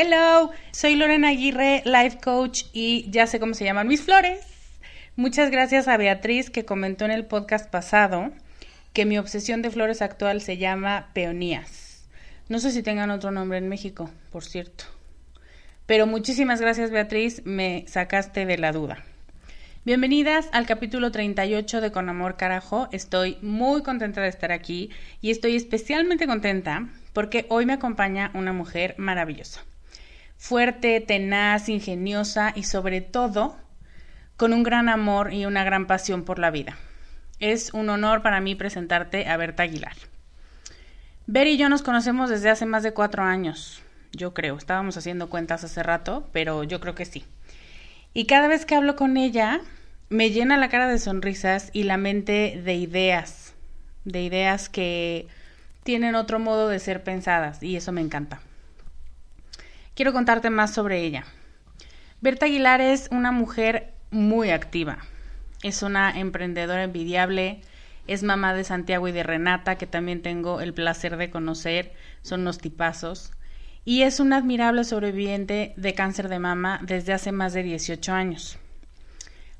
Hello, soy Lorena Aguirre, Life Coach y ya sé cómo se llaman mis flores. Muchas gracias a Beatriz que comentó en el podcast pasado que mi obsesión de flores actual se llama peonías. No sé si tengan otro nombre en México, por cierto. Pero muchísimas gracias Beatriz, me sacaste de la duda. Bienvenidas al capítulo 38 de Con Amor Carajo. Estoy muy contenta de estar aquí y estoy especialmente contenta porque hoy me acompaña una mujer maravillosa fuerte, tenaz, ingeniosa y sobre todo con un gran amor y una gran pasión por la vida. Es un honor para mí presentarte a Berta Aguilar. Ver y yo nos conocemos desde hace más de cuatro años, yo creo. Estábamos haciendo cuentas hace rato, pero yo creo que sí. Y cada vez que hablo con ella, me llena la cara de sonrisas y la mente de ideas, de ideas que tienen otro modo de ser pensadas, y eso me encanta quiero contarte más sobre ella. Berta Aguilar es una mujer muy activa. Es una emprendedora envidiable, es mamá de Santiago y de Renata, que también tengo el placer de conocer, son unos tipazos, y es una admirable sobreviviente de cáncer de mama desde hace más de 18 años.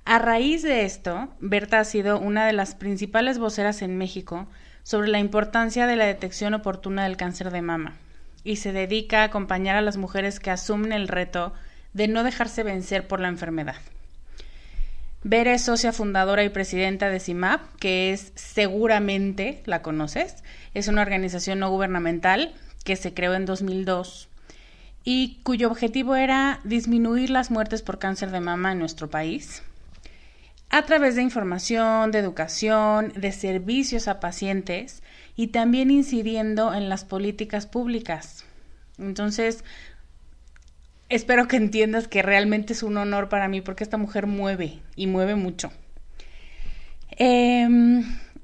A raíz de esto, Berta ha sido una de las principales voceras en México sobre la importancia de la detección oportuna del cáncer de mama y se dedica a acompañar a las mujeres que asumen el reto de no dejarse vencer por la enfermedad. Bere es socia fundadora y presidenta de CIMAP, que es seguramente la conoces, es una organización no gubernamental que se creó en 2002 y cuyo objetivo era disminuir las muertes por cáncer de mama en nuestro país a través de información, de educación, de servicios a pacientes y también incidiendo en las políticas públicas. Entonces, espero que entiendas que realmente es un honor para mí porque esta mujer mueve y mueve mucho. Eh,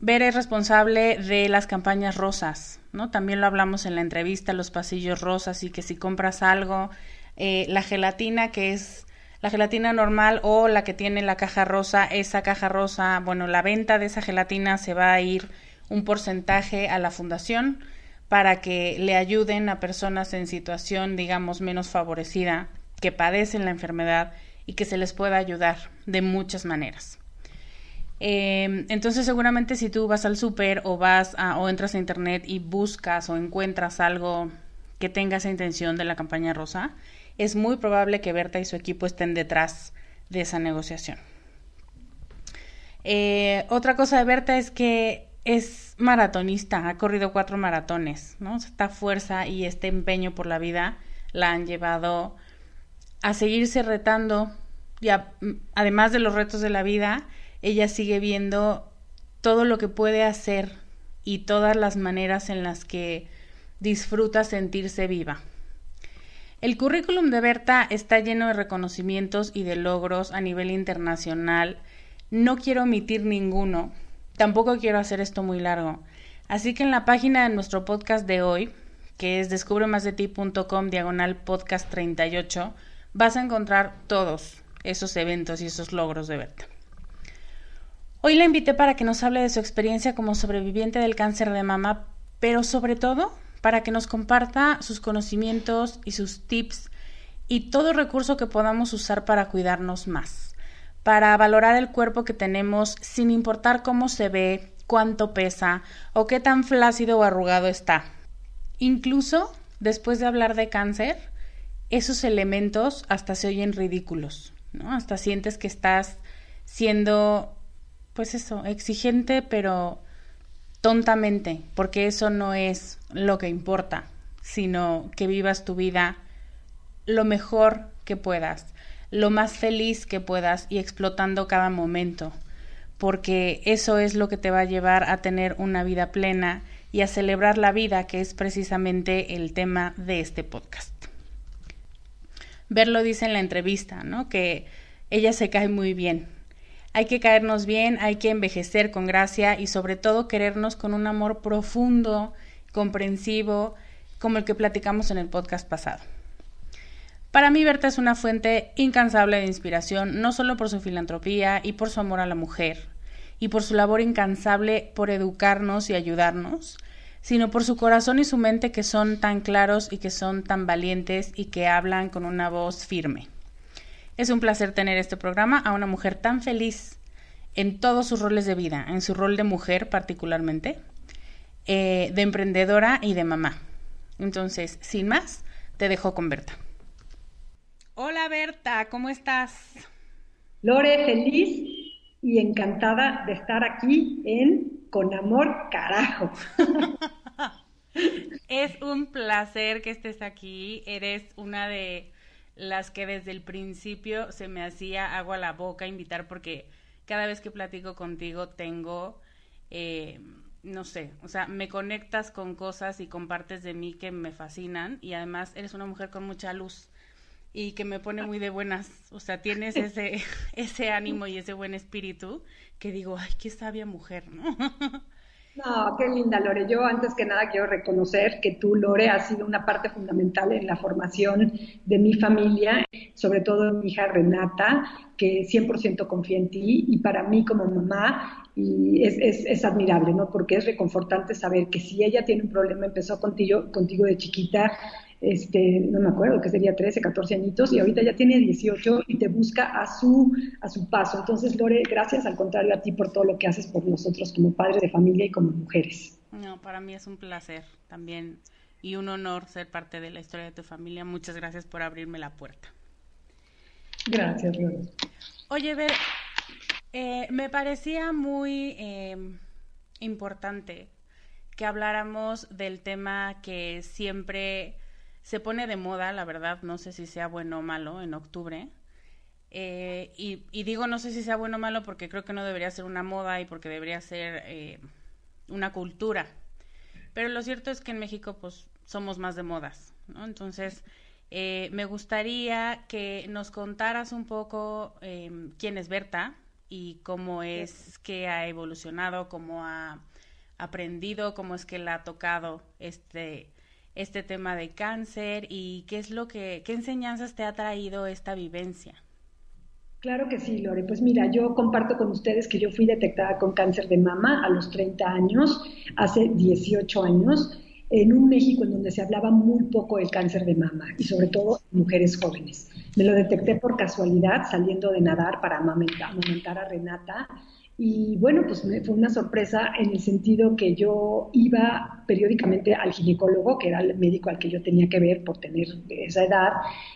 Ver es responsable de las campañas rosas, ¿no? También lo hablamos en la entrevista, los pasillos rosas y que si compras algo, eh, la gelatina que es la gelatina normal o la que tiene la caja rosa, esa caja rosa, bueno, la venta de esa gelatina se va a ir un porcentaje a la fundación para que le ayuden a personas en situación, digamos, menos favorecida, que padecen la enfermedad y que se les pueda ayudar de muchas maneras. Eh, entonces seguramente si tú vas al súper o vas o entras a internet y buscas o encuentras algo que tenga esa intención de la campaña rosa, es muy probable que Berta y su equipo estén detrás de esa negociación. Eh, otra cosa de Berta es que es maratonista, ha corrido cuatro maratones, ¿no? Esta fuerza y este empeño por la vida la han llevado a seguirse retando y además de los retos de la vida, ella sigue viendo todo lo que puede hacer y todas las maneras en las que disfruta sentirse viva. El currículum de Berta está lleno de reconocimientos y de logros a nivel internacional. No quiero omitir ninguno. Tampoco quiero hacer esto muy largo. Así que en la página de nuestro podcast de hoy, que es descubremasdeti.com diagonal podcast 38, vas a encontrar todos esos eventos y esos logros de Berta. Hoy la invité para que nos hable de su experiencia como sobreviviente del cáncer de mama, pero sobre todo para que nos comparta sus conocimientos y sus tips y todo recurso que podamos usar para cuidarnos más, para valorar el cuerpo que tenemos sin importar cómo se ve, cuánto pesa o qué tan flácido o arrugado está. Incluso después de hablar de cáncer, esos elementos hasta se oyen ridículos, ¿no? Hasta sientes que estás siendo, pues eso, exigente, pero tontamente, porque eso no es lo que importa, sino que vivas tu vida lo mejor que puedas, lo más feliz que puedas y explotando cada momento, porque eso es lo que te va a llevar a tener una vida plena y a celebrar la vida, que es precisamente el tema de este podcast. Verlo dice en la entrevista, ¿no? Que ella se cae muy bien, hay que caernos bien, hay que envejecer con gracia y sobre todo querernos con un amor profundo, comprensivo, como el que platicamos en el podcast pasado. Para mí Berta es una fuente incansable de inspiración, no solo por su filantropía y por su amor a la mujer, y por su labor incansable por educarnos y ayudarnos, sino por su corazón y su mente que son tan claros y que son tan valientes y que hablan con una voz firme. Es un placer tener este programa a una mujer tan feliz en todos sus roles de vida, en su rol de mujer particularmente, eh, de emprendedora y de mamá. Entonces, sin más, te dejo con Berta. Hola Berta, ¿cómo estás? Lore, feliz y encantada de estar aquí en Con Amor Carajo. es un placer que estés aquí. Eres una de las que desde el principio se me hacía agua a la boca invitar porque cada vez que platico contigo tengo, eh, no sé, o sea, me conectas con cosas y con partes de mí que me fascinan y además eres una mujer con mucha luz y que me pone muy de buenas, o sea, tienes ese, ese ánimo y ese buen espíritu que digo, ay, qué sabia mujer, ¿no? No, qué linda, Lore. Yo antes que nada quiero reconocer que tú, Lore, has sido una parte fundamental en la formación de mi familia, sobre todo mi hija Renata, que 100% confía en ti y para mí como mamá y es, es, es, admirable, ¿no? Porque es reconfortante saber que si ella tiene un problema, empezó contigo, contigo de chiquita, este, no me acuerdo, que sería 13, 14 añitos, y ahorita ya tiene 18 y te busca a su, a su paso. Entonces, Lore, gracias al contrario a ti por todo lo que haces por nosotros como padres de familia y como mujeres. No, para mí es un placer también y un honor ser parte de la historia de tu familia. Muchas gracias por abrirme la puerta. Gracias, Lore. Oye, Ver, eh, me parecía muy eh, importante que habláramos del tema que siempre se pone de moda, la verdad, no sé si sea bueno o malo en octubre. Eh, y, digo no sé si sea bueno o malo porque creo que no debería ser una moda y porque debería ser eh, una cultura. Pero lo cierto es que en México pues somos más de modas, ¿no? Entonces, eh, me gustaría que nos contaras un poco quién es Berta y cómo es que ha evolucionado, cómo ha aprendido, cómo es que le ha tocado este este tema de cáncer y qué es lo que, qué enseñanzas te ha traído esta vivencia. Claro que sí, Lore. Pues mira, yo comparto con ustedes que yo fui detectada con cáncer de mama a los 30 años, hace 18 años, en un México en donde se hablaba muy poco del cáncer de mama y sobre todo mujeres jóvenes. Me lo detecté por casualidad saliendo de nadar para amamantar a Renata y bueno, pues fue una sorpresa en el sentido que yo iba periódicamente al ginecólogo, que era el médico al que yo tenía que ver por tener esa edad,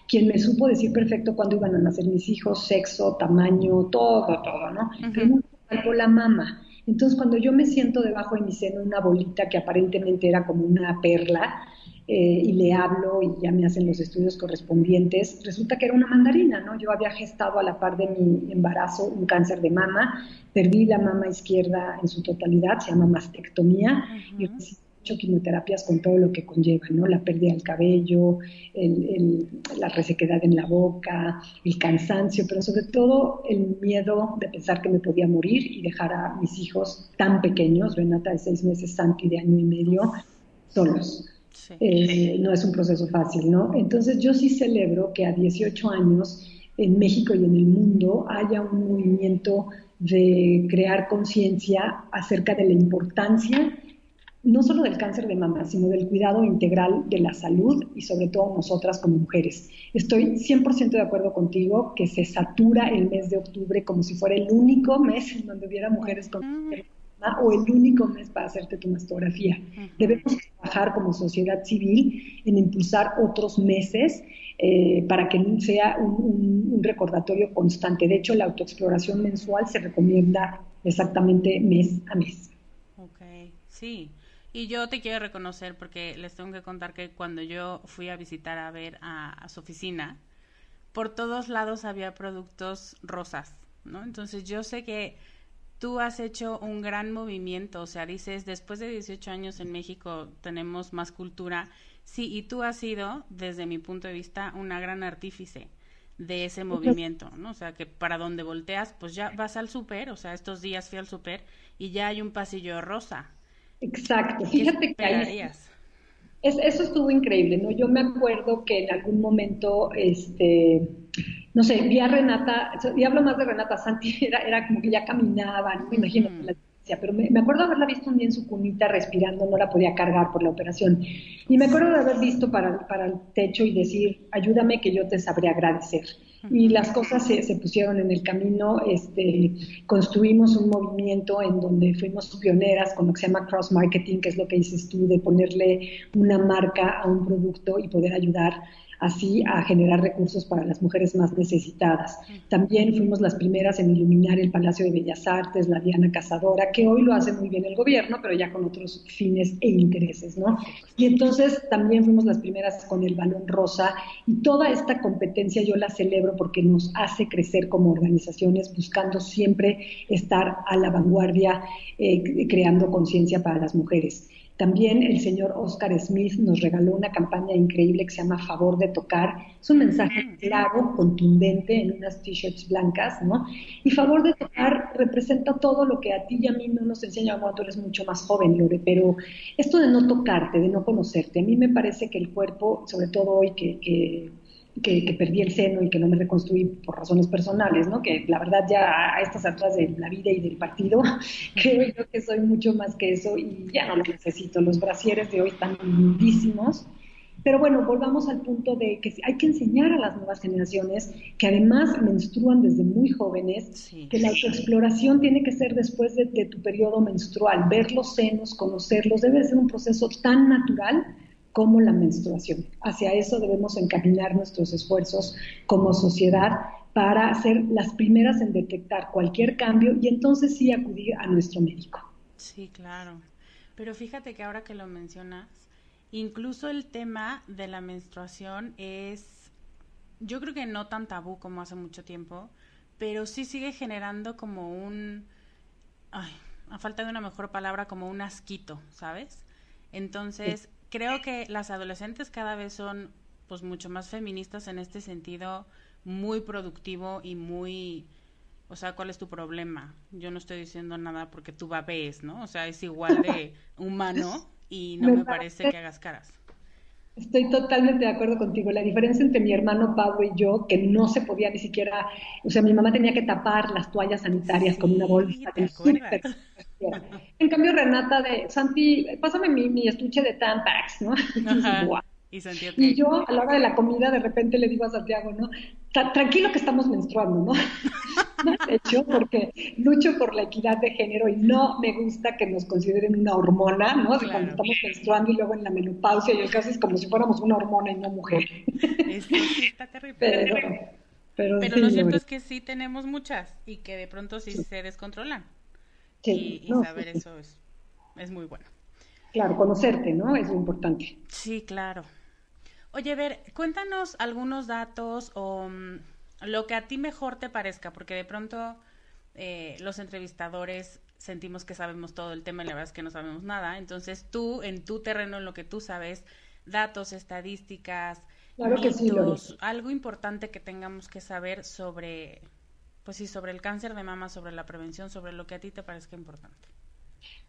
quien me supo decir perfecto cuándo iban a nacer mis hijos, sexo, tamaño, todo, todo, ¿no? Uh la mama. Entonces, cuando yo me siento debajo de mi seno una bolita que aparentemente era como una perla, eh, y le hablo y ya me hacen los estudios correspondientes, resulta que era una mandarina, ¿no? Yo había gestado a la par de mi embarazo un cáncer de mama, perdí la mama izquierda en su totalidad, se llama mastectomía, y recibí ocho quimioterapias con todo lo que conlleva, ¿no? La pérdida del cabello, la resequedad en la boca, el cansancio, pero sobre todo el miedo de pensar que me podía morir y dejar a mis hijos tan pequeños, Renata de seis meses, Santi de año y medio, solos. Eh, no es un proceso fácil, ¿no? Entonces yo sí celebro que a 18 años en México y en el mundo haya un movimiento de crear conciencia acerca de la importancia no solo del cáncer de mama, sino del cuidado integral de la salud y sobre todo nosotras como mujeres. Estoy 100% de acuerdo contigo que se satura el mes de octubre como si fuera el único mes en donde hubiera mujeres con o el único mes para hacerte tu mastografía. Debemos trabajar como sociedad civil en impulsar otros meses eh, para que sea un, recordatorio constante. De hecho, la autoexploración mensual se recomienda exactamente mes a mes. Ok, sí. Y yo te quiero reconocer porque les tengo que contar que cuando yo fui a visitar a ver a su oficina, por todos lados había productos rosas, ¿no? Entonces yo sé que tú has hecho un gran movimiento, o sea, dices, después de 18 años en México tenemos más cultura, sí, y tú has sido, desde mi punto de vista, una gran artífice de ese movimiento, ¿no? O sea, que para donde volteas, pues ya vas al súper, o sea, estos días fui al súper y ya hay un pasillo rosa. Exacto, fíjate que ahí, eso estuvo increíble, ¿no? Yo me acuerdo que en algún momento, este, no sé, vi a Renata, y hablo más de Renata Santi, era, era como que ya caminaba, no me imagino la pero me, acuerdo haberla visto un día en su cunita respirando, no la podía cargar por la operación. Y me acuerdo de haber visto para, para el techo y decir, ayúdame que yo te sabré agradecer. Y las cosas se, se, pusieron en el camino, este, construimos un movimiento en donde fuimos pioneras con lo que se llama cross marketing, que es lo que dices tú, de ponerle una marca a un producto y poder ayudar así a generar recursos para las mujeres más necesitadas. También fuimos las primeras en iluminar el Palacio de Bellas Artes, la Diana Cazadora, que hoy lo hace muy bien el gobierno, pero ya con otros fines e intereses, ¿no? Y entonces también fuimos las primeras con el Balón Rosa y toda esta competencia yo la celebro porque nos hace crecer como organizaciones buscando siempre estar a la vanguardia, eh, creando conciencia para las mujeres. También el señor Oscar Smith nos regaló una campaña increíble que se llama Favor de Tocar. Es un mensaje mm. claro, contundente, en unas t-shirts blancas, ¿no? Y Favor de Tocar representa todo lo que a ti y a mí no nos enseña cuando eres mucho más joven, Lore, pero esto de no tocarte, de no conocerte, a mí me parece que el cuerpo, sobre todo hoy que que, perdí el seno y que no me reconstruí por razones personales, ¿no? Que la verdad ya a estas alturas de la vida y del partido, creo yo que soy mucho más que eso y ya no lo necesito. Los brasieres de hoy están lindísimos. Pero bueno, volvamos al punto de que hay que enseñar a las nuevas generaciones que además menstruan desde muy jóvenes, que la autoexploración tiene que ser después de, de tu periodo menstrual, ver los senos, conocerlos, debe ser un proceso tan natural como la menstruación. Hacia eso debemos encaminar nuestros esfuerzos como sociedad para ser las primeras en detectar cualquier cambio y entonces sí acudir a nuestro médico. Sí, claro. Pero fíjate que ahora que lo mencionas, incluso el tema de la menstruación es, yo creo que no tan tabú como hace mucho tiempo, pero sí sigue generando como un, ay, a falta de una mejor palabra, como un asquito, ¿sabes? Entonces, creo que las adolescentes cada vez son pues mucho más feministas en este sentido, muy productivo y muy o sea, ¿cuál es tu problema? Yo no estoy diciendo nada porque tú babes, ¿no? O sea, es igual de humano y no me, parece que hagas caras. Estoy totalmente de acuerdo contigo. La diferencia entre mi hermano Pablo y yo, que no se podía ni siquiera, o sea, mi mamá tenía que tapar las toallas sanitarias con una bolsa. En cambio, Renata de Santi, pásame mi, estuche de Tampax, ¿no? Y, y, yo a la hora de la comida de repente le digo a Santiago, ¿no? Tranquilo que estamos menstruando, ¿no? de hecho, porque lucho por la equidad de género y no me gusta que nos consideren una hormona, ¿no? cuando estamos menstruando y luego en la menopausia y el caso es como si fuéramos una hormona y no mujer. Sí está terrible. Pero, lo cierto es que sí tenemos muchas y que de pronto sí, se descontrolan. Sí, y, saber eso es, es muy bueno. Claro, conocerte, ¿no? Es importante. Sí, claro. Oye, ver, cuéntanos algunos datos o mm, lo que a ti mejor te parezca, porque de pronto eh, los entrevistadores sentimos que sabemos todo el tema y la verdad es que no sabemos nada. Entonces tú, en tu terreno, en lo que tú sabes, datos, estadísticas, algo importante que tengamos que saber sobre, pues sí, sobre el cáncer de mama, sobre la prevención, sobre lo que a ti te parezca importante.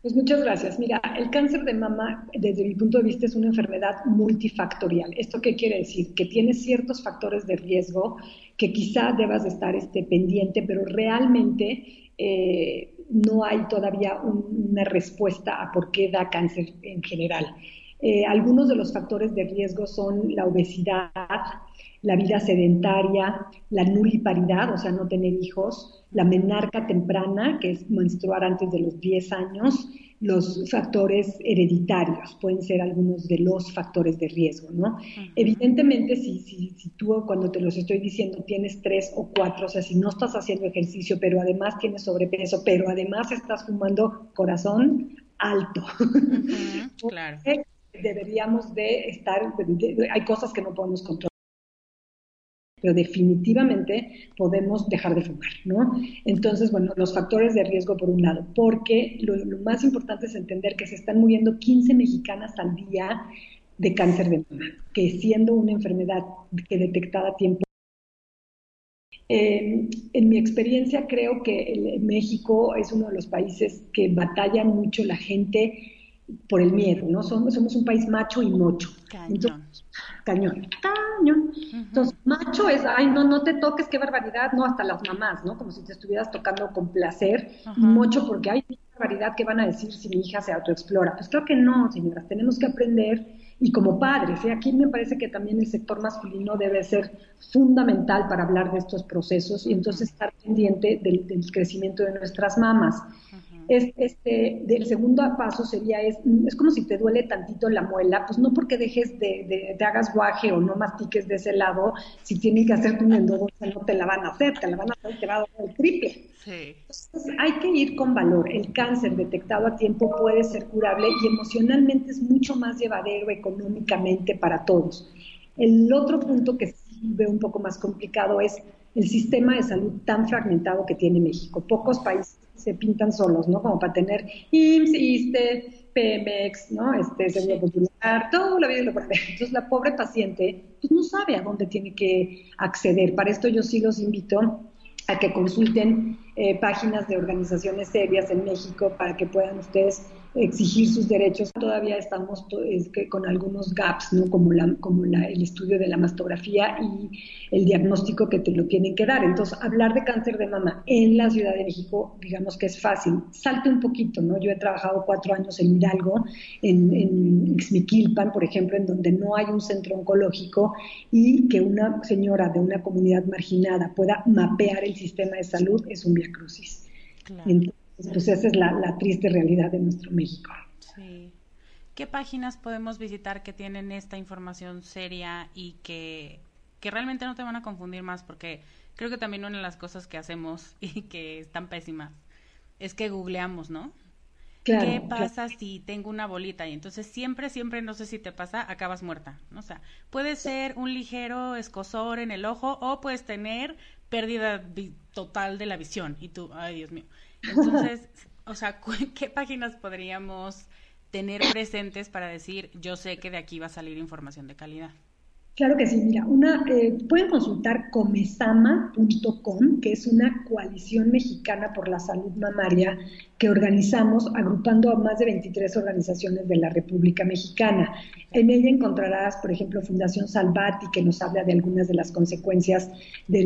Pues muchas gracias. Mira, el cáncer de mama, desde mi punto de vista, es una enfermedad multifactorial. ¿Esto qué quiere decir? Que tiene ciertos factores de riesgo que quizá debas estar este, pendiente, pero realmente eh, no hay todavía una respuesta a por qué da cáncer en general. Eh, algunos de los factores de riesgo son la obesidad, la vida sedentaria, la nuliparidad, o sea, no tener hijos, la menarca temprana, que es menstruar antes de los 10 años, los factores hereditarios, pueden ser algunos de los factores de riesgo, ¿no? Evidentemente, si, si, si, tú cuando te los estoy diciendo tienes tres o cuatro, o sea, si no estás haciendo ejercicio, pero además tienes sobrepeso, pero además estás fumando corazón alto. claro. Deberíamos de estar, hay cosas que no podemos controlar pero definitivamente podemos dejar de fumar, ¿no? Entonces, bueno, los factores de riesgo por un lado, porque lo, más importante es entender que se están muriendo 15 mexicanas al día de cáncer de mama, que siendo una enfermedad que detectada a tiempo eh, en mi experiencia creo que México es uno de los países que batalla mucho la gente por el miedo, ¿no? Somos, somos un país macho y mocho. Cañón. cañón, cañón. Entonces, macho es, ay, no, no te toques, qué barbaridad, no, hasta las mamás, ¿no? Como si te estuvieras tocando con placer. Y mocho porque, ay, qué barbaridad, ¿qué van a decir si mi hija se autoexplora? Pues creo que no, señoras, tenemos que aprender y como padres, ¿eh? aquí me parece que también el sector masculino debe ser fundamental para hablar de estos procesos y entonces estar pendiente del, del crecimiento de nuestras mamás es, este, del segundo paso sería, es, es como si te duele tantito la muela, pues no porque dejes de, de, hagas guaje o no mastiques de ese lado, si tienen que hacerte un endodoncia no te la van a hacer, te la van a hacer, te va a dar el triple. Entonces hay que ir con valor. El cáncer detectado a tiempo puede ser curable y emocionalmente es mucho más llevadero económicamente para todos. El otro punto que sí veo un poco más complicado es el sistema de salud tan fragmentado que tiene México. Pocos países se pintan solos, ¿no? Como para tener IMSS, ISTE, PMX, ¿no? Este, Seguro Popular, todo la vida y lo Entonces, la pobre paciente, pues no sabe a dónde tiene que acceder. Para esto yo sí los invito a que consulten eh, páginas de organizaciones serias en México para que puedan ustedes exigir sus derechos. Todavía estamos con algunos gaps, ¿no? como, la, como la, el estudio de la mastografía y el diagnóstico que te lo tienen que dar. Entonces, hablar de cáncer de mama en la Ciudad de México, digamos que es fácil. Salte un poquito, ¿no? Yo he trabajado cuatro años en Hidalgo, en, en por ejemplo, en donde no hay un centro oncológico y que una señora de una comunidad marginada pueda mapear el sistema de salud es un viacrucis. Claro. Pues esa es la, triste realidad de nuestro México. Sí. ¿Qué páginas podemos visitar que tienen esta información seria y que, que realmente no te van a confundir más? Porque creo que también una de las cosas que hacemos y que están pésimas es que googleamos, ¿no? ¿Qué pasa si tengo una bolita? Y entonces siempre, siempre, no sé si te pasa, acabas muerta. ¿no? O sea, puede ser un ligero escosor en el ojo o puedes tener pérdida total de la visión. Y tú, ay Dios mío. Entonces, o sea, ¿qué páginas podríamos tener presentes para decir, yo sé que de aquí va a salir información de calidad? Claro que sí, mira, una, eh, pueden consultar comesama.com, que es una coalición mexicana por la salud mamaria que organizamos agrupando a más de 23 organizaciones de la República Mexicana. En ella encontrarás, por ejemplo, Fundación Salvati, que nos habla de algunas de las consecuencias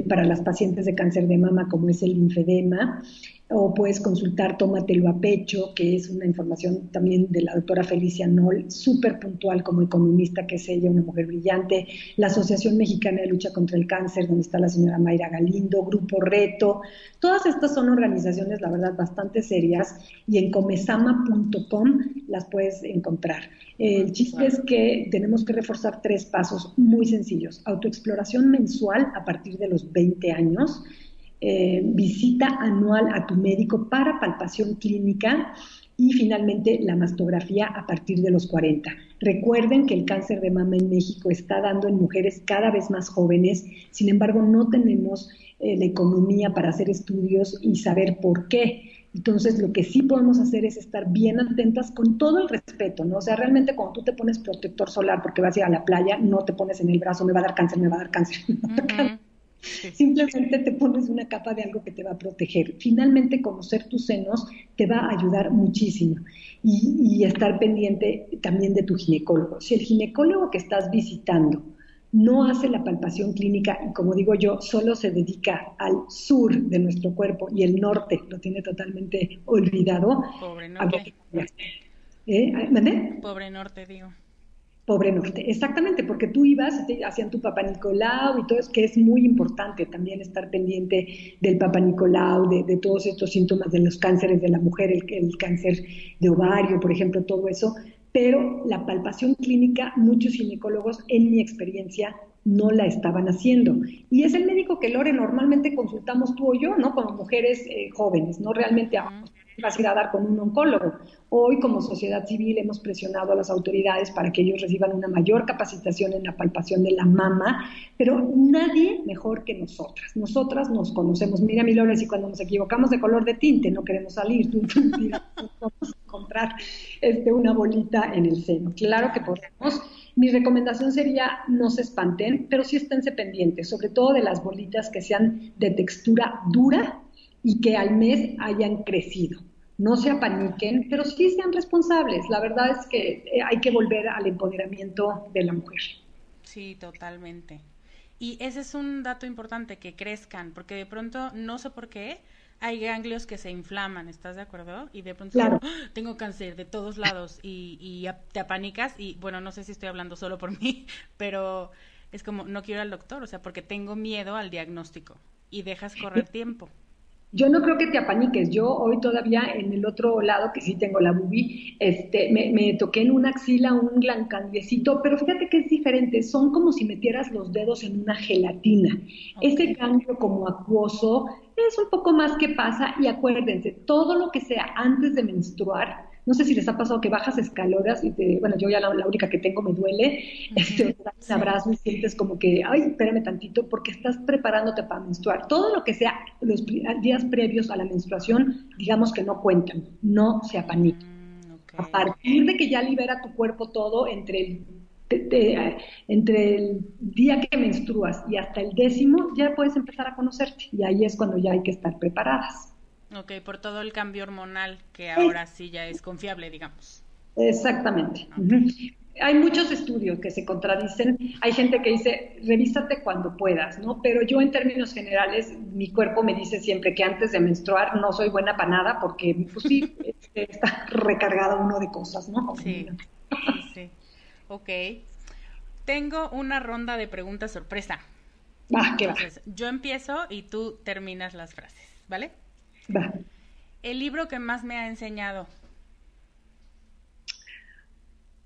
para las pacientes de cáncer de mama, como es el linfedema o puedes consultar Tómatelo a Pecho, que es una información también de la doctora Felicia Noll, súper puntual como economista, que es ella, una mujer brillante, la Asociación Mexicana de Lucha contra el Cáncer, donde está la señora Mayra Galindo, Grupo Reto, todas estas son organizaciones, la verdad, bastante serias y en comesama.com las puedes encontrar. El chiste es que tenemos que reforzar tres pasos muy sencillos. Autoexploración mensual a partir de los 20 años, eh, visita anual a tu médico para palpación clínica y finalmente la mastografía a partir de los 40. Recuerden que el cáncer de mama en México está dando en mujeres cada vez más jóvenes, sin embargo no tenemos eh, la economía para hacer estudios y saber por qué. Entonces, lo que sí podemos hacer es estar bien atentas con todo el respeto, ¿no? O sea, realmente cuando tú te pones protector solar porque vas a ir a la playa, no te pones en el brazo, me va a dar cáncer, me va a dar cáncer. Simplemente te pones una capa de algo que te va a proteger. Finalmente, conocer tus senos te va a ayudar muchísimo y, estar pendiente también de tu ginecólogo. Si el ginecólogo que estás visitando no hace la palpación clínica y como digo yo, solo se dedica al sur de nuestro cuerpo y el norte lo tiene totalmente olvidado. Pobre norte. ¿Eh? Pobre norte, digo. Pobre Norte, exactamente, porque tú ibas, hacían tu Papa Nicolau y todo eso, que es muy importante también estar pendiente del Papa Nicolau, de, todos estos síntomas de los cánceres de la mujer, el, cáncer de ovario, por ejemplo, todo eso. Pero la palpación clínica, muchos ginecólogos, en mi experiencia, no la estaban haciendo. Y es el médico que Lore normalmente consultamos tú o yo, ¿no? Como mujeres eh, jóvenes, no realmente vas a ir a dar con un oncólogo. Hoy, como sociedad civil, hemos presionado a las autoridades para que ellos reciban una mayor capacitación en la palpación de la mama, pero nadie mejor que nosotras. Nosotras nos conocemos. Mira, mi Lore, si cuando nos equivocamos de color de tinte no queremos salir, vamos a encontrar este, una bolita en el seno. Claro que podemos. Mi recomendación sería no se espanten, pero sí esténse pendientes, sobre todo de las bolitas que sean de textura dura y que al mes hayan crecido. No se apaniquen, pero sí sean responsables. La verdad es que eh, hay que volver al empoderamiento de la mujer. Sí, totalmente. Y ese es un dato importante, que crezcan, porque de pronto, no sé por qué, hay ganglios que se inflaman, ¿estás de acuerdo? Y de pronto ¡Ah! tengo cáncer de todos lados y, y te apanicas y bueno, no sé si estoy hablando solo por mí, pero es como no quiero ir al doctor, o sea, porque tengo miedo al diagnóstico y dejas correr tiempo. Yo no creo que te apaniques. Yo hoy todavía en el otro lado, que sí tengo la bubi, este, me, toqué en una axila un gangliecito, pero fíjate que es diferente. Son como si metieras los dedos en una gelatina. Ese ganglio como acuoso es un poco más que pasa y acuérdense, todo lo que sea antes de menstruar, no sé si les ha pasado que bajas escaloras y te, bueno, yo ya la, única que tengo me duele, este, te abrazo y sientes como que, ay, espérame tantito, porque estás preparándote para menstruar. Todo lo que sea los días previos a la menstruación, digamos que no cuentan, no se apaniquen. Mm, a partir de que ya libera tu cuerpo todo entre el entre el día que menstruas y hasta el décimo, ya puedes empezar a conocerte. Y ahí es cuando ya hay que estar preparadas. Ok, por todo el cambio hormonal que ahora sí ya es confiable, digamos. Exactamente. Hay muchos estudios que se contradicen. Hay gente que dice, revísate cuando puedas, ¿no? Pero yo en términos generales, mi cuerpo me dice siempre que antes de menstruar no soy buena para nada porque, pues sí, está recargado uno de cosas, ¿no? Sí, sí. Ok. Tengo una ronda de preguntas sorpresa. Va, ¿qué va? yo empiezo y tú terminas las frases, ¿vale? El libro que más me ha enseñado.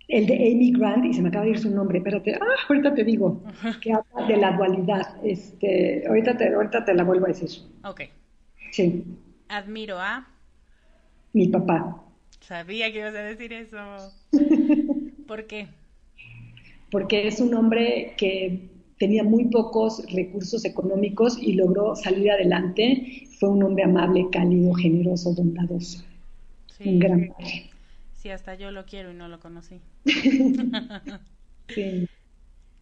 El de Amy Grant, y se me acaba de ir su nombre, espérate, ah, ahorita te digo, que habla de la dualidad. Este, ahorita, te, ahorita te la vuelvo a decir. Ok. Sí. Admiro a. Mi papá. Sabía que ibas a decir eso. ¿Por qué? Porque es un hombre que tenía muy pocos recursos económicos y logró salir adelante. Fue un hombre amable, cálido, generoso, bondadoso. Un gran padre. Sí, hasta yo lo quiero y no lo conocí. sí.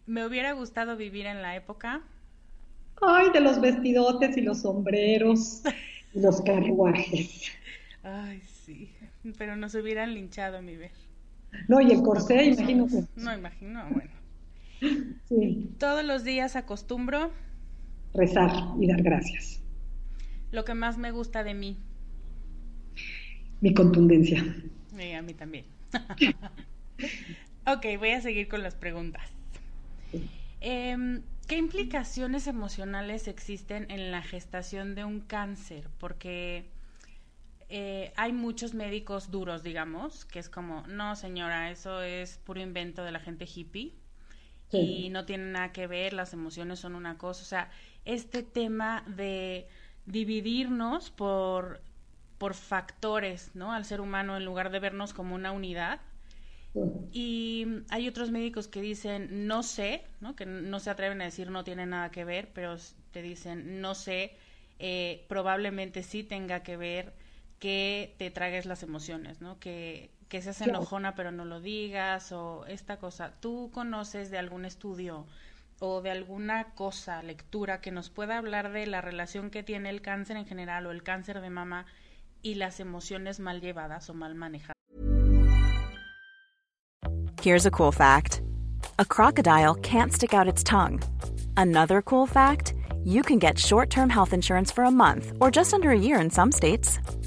Me hubiera gustado vivir en la época. Ay, de los vestidotes y los sombreros y los carruajes. Ay, sí. Pero nos hubieran linchado, mi ver. No, y el corsé, imagínate. No, imagino, bueno. Sí. Todos los días acostumbro. Rezar y dar gracias. Lo que más me gusta de mí. Mi contundencia. Y a mí también. ok, voy a seguir con las preguntas. Em, ¿Qué implicaciones emocionales existen en la gestación de un cáncer? Porque eh, hay muchos médicos duros, digamos, que es como, no señora, eso es puro invento de la gente hippie y no tiene nada que ver, las emociones son una cosa. O sea, este tema de dividirnos por, por factores, ¿no? Al ser humano en lugar de vernos como una unidad. Y hay otros médicos que dicen no sé, ¿no? que no se atreven a decir no tiene nada que ver, pero te dicen no sé, eh, probablemente sí tenga que ver que te tragues las emociones, ¿no? Que, que seas enojona pero no lo digas o esta cosa. ¿Tú conoces de algún estudio o de alguna cosa, lectura que nos pueda hablar de la relación que tiene el cáncer en general o el cáncer de mama y las emociones mal llevadas o mal manejadas. Here's a cool fact. A crocodile can't stick out its tongue. Another cool fact, you can get short-term health insurance for a month or just under a year in some states.